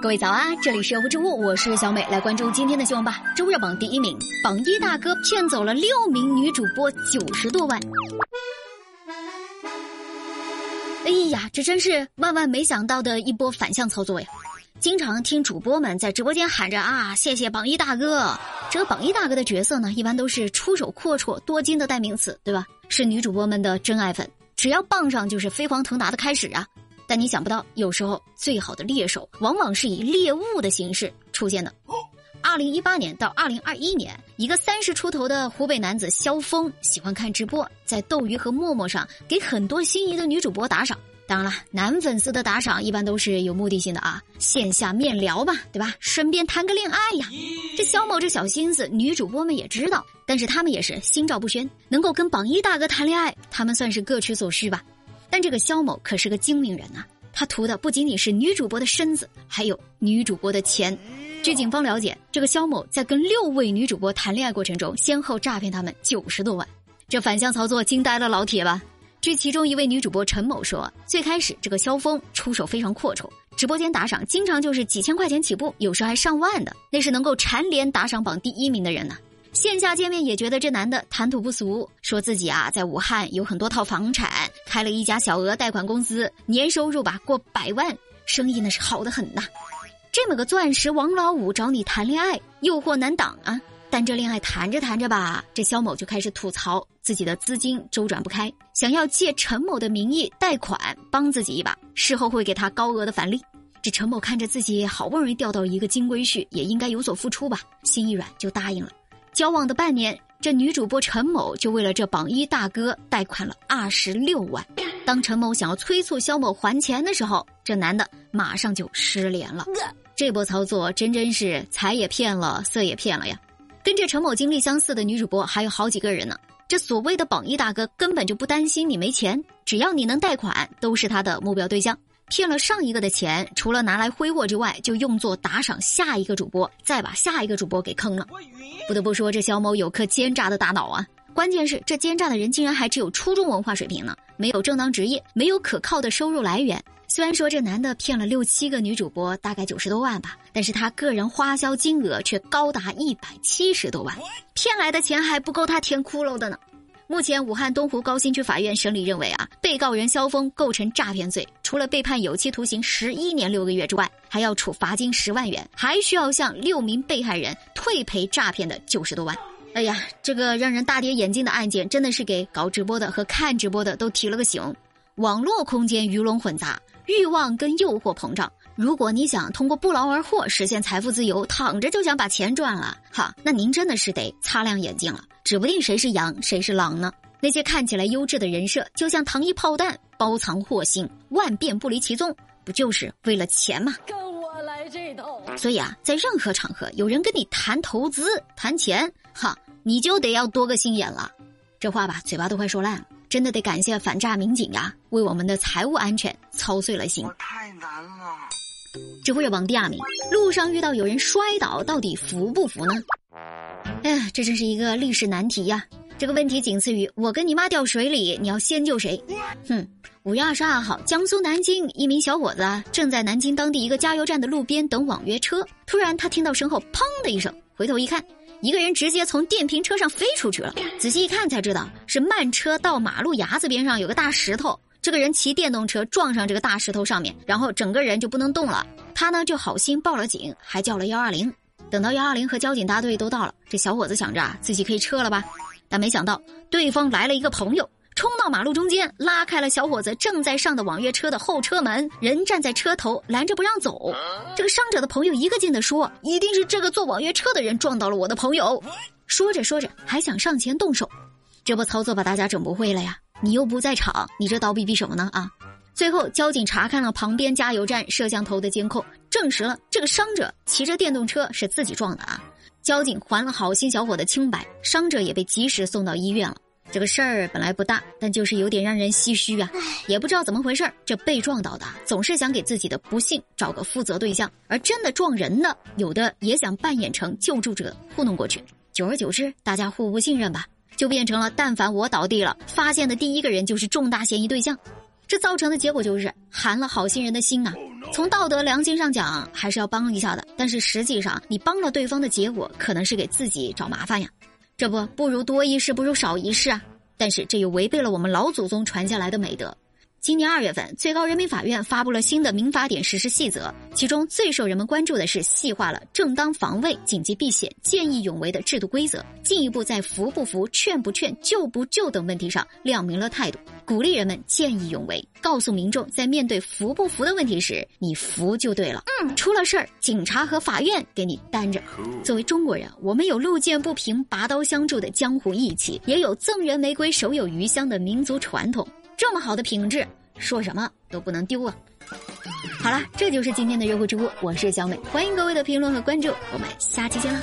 各位早啊，这里是无之物，我是小美，来关注今天的新闻吧。周热榜第一名，榜一大哥骗走了六名女主播九十多万。哎呀，这真是万万没想到的一波反向操作呀！经常听主播们在直播间喊着啊，谢谢榜一大哥。这个榜一大哥的角色呢，一般都是出手阔绰、多金的代名词，对吧？是女主播们的真爱粉，只要傍上就是飞黄腾达的开始啊。但你想不到，有时候最好的猎手往往是以猎物的形式出现的。二零一八年到二零二一年，一个三十出头的湖北男子肖峰喜欢看直播，在斗鱼和陌陌上给很多心仪的女主播打赏。当然了，男粉丝的打赏一般都是有目的性的啊，线下面聊嘛，对吧？顺便谈个恋爱呀。这肖某这小心思，女主播们也知道，但是他们也是心照不宣，能够跟榜一大哥谈恋爱，他们算是各取所需吧。但这个肖某可是个精明人呐，他图的不仅仅是女主播的身子，还有女主播的钱。据警方了解，这个肖某在跟六位女主播谈恋爱过程中，先后诈骗他们九十多万。这反向操作惊呆了老铁吧？据其中一位女主播陈某说，最开始这个肖峰出手非常阔绰，直播间打赏经常就是几千块钱起步，有时候还上万的，那是能够蝉联打赏榜第一名的人呢。线下见面也觉得这男的谈吐不俗，说自己啊在武汉有很多套房产，开了一家小额贷款公司，年收入吧过百万，生意那是好的很呐。这么个钻石王老五找你谈恋爱，诱惑难挡啊！但这恋爱谈着谈着吧，这肖某就开始吐槽自己的资金周转不开，想要借陈某的名义贷款帮自己一把，事后会给他高额的返利。这陈某看着自己好不容易钓到一个金龟婿，也应该有所付出吧，心一软就答应了。交往的半年，这女主播陈某就为了这榜一大哥贷款了二十六万。当陈某想要催促肖某还钱的时候，这男的马上就失联了。这波操作真真是财也骗了，色也骗了呀！跟这陈某经历相似的女主播还有好几个人呢。这所谓的榜一大哥根本就不担心你没钱，只要你能贷款，都是他的目标对象。骗了上一个的钱，除了拿来挥霍之外，就用作打赏下一个主播，再把下一个主播给坑了。不得不说，这肖某有颗奸诈的大脑啊！关键是这奸诈的人竟然还只有初中文化水平呢，没有正当职业，没有可靠的收入来源。虽然说这男的骗了六七个女主播，大概九十多万吧，但是他个人花销金额却高达一百七十多万，骗来的钱还不够他填窟窿的呢。目前，武汉东湖高新区法院审理认为啊，被告人肖峰构成诈骗罪，除了被判有期徒刑十一年六个月之外，还要处罚金十万元，还需要向六名被害人退赔诈骗的九十多万。哎呀，这个让人大跌眼镜的案件，真的是给搞直播的和看直播的都提了个醒。网络空间鱼龙混杂，欲望跟诱惑膨胀。如果你想通过不劳而获实现财富自由，躺着就想把钱赚了，哈，那您真的是得擦亮眼睛了。指不定谁是羊，谁是狼呢？那些看起来优质的人设，就像糖衣炮弹，包藏祸心，万变不离其宗，不就是为了钱吗？跟我来这套。所以啊，在任何场合，有人跟你谈投资、谈钱，哈，你就得要多个心眼了。这话吧，嘴巴都快说烂了。真的得感谢反诈民警呀，为我们的财务安全操碎了心。我太难了。知乎热榜第二名，路上遇到有人摔倒，到底扶不扶呢？哎呀，这真是一个历史难题呀！这个问题仅次于我跟你妈掉水里，你要先救谁？哼！五月二十二号，江苏南京一名小伙子正在南京当地一个加油站的路边等网约车，突然他听到身后“砰”的一声，回头一看，一个人直接从电瓶车上飞出去了。仔细一看才知道是慢车到马路牙子边上有个大石头，这个人骑电动车撞上这个大石头上面，然后整个人就不能动了。他呢就好心报了警，还叫了幺二零。等到幺二零和交警大队都到了，这小伙子想着啊，自己可以撤了吧，但没想到对方来了一个朋友，冲到马路中间，拉开了小伙子正在上的网约车的后车门，人站在车头拦着不让走。这个伤者的朋友一个劲的说：“一定是这个坐网约车的人撞到了我的朋友。”说着说着还想上前动手，这波操作把大家整不会了呀！你又不在场，你这叨逼逼什么呢啊？最后，交警查看了旁边加油站摄像头的监控，证实了这个伤者骑着电动车是自己撞的啊！交警还了好心小伙的清白，伤者也被及时送到医院了。这个事儿本来不大，但就是有点让人唏嘘啊！也不知道怎么回事，这被撞倒的总是想给自己的不幸找个负责对象，而真的撞人的，有的也想扮演成救助者糊弄过去。久而久之，大家互不信任吧，就变成了但凡我倒地了，发现的第一个人就是重大嫌疑对象。这造成的结果就是寒了好心人的心啊。从道德良心上讲，还是要帮一下的。但是实际上，你帮了对方的结果，可能是给自己找麻烦呀。这不，不如多一事不如少一事啊。但是这又违背了我们老祖宗传下来的美德。今年二月份，最高人民法院发布了新的民法典实施细则，其中最受人们关注的是细化了正当防卫、紧急避险、见义勇为的制度规则，进一步在服不服、劝不劝、救不救等问题上亮明了态度，鼓励人们见义勇为，告诉民众在面对服不服的问题时，你服就对了。嗯，出了事儿，警察和法院给你担着。作为中国人，我们有路见不平拔刀相助的江湖义气，也有赠人玫瑰手有余香的民族传统。这么好的品质，说什么都不能丢啊！好了，这就是今天的热乎直播，我是小美，欢迎各位的评论和关注，我们下期见了！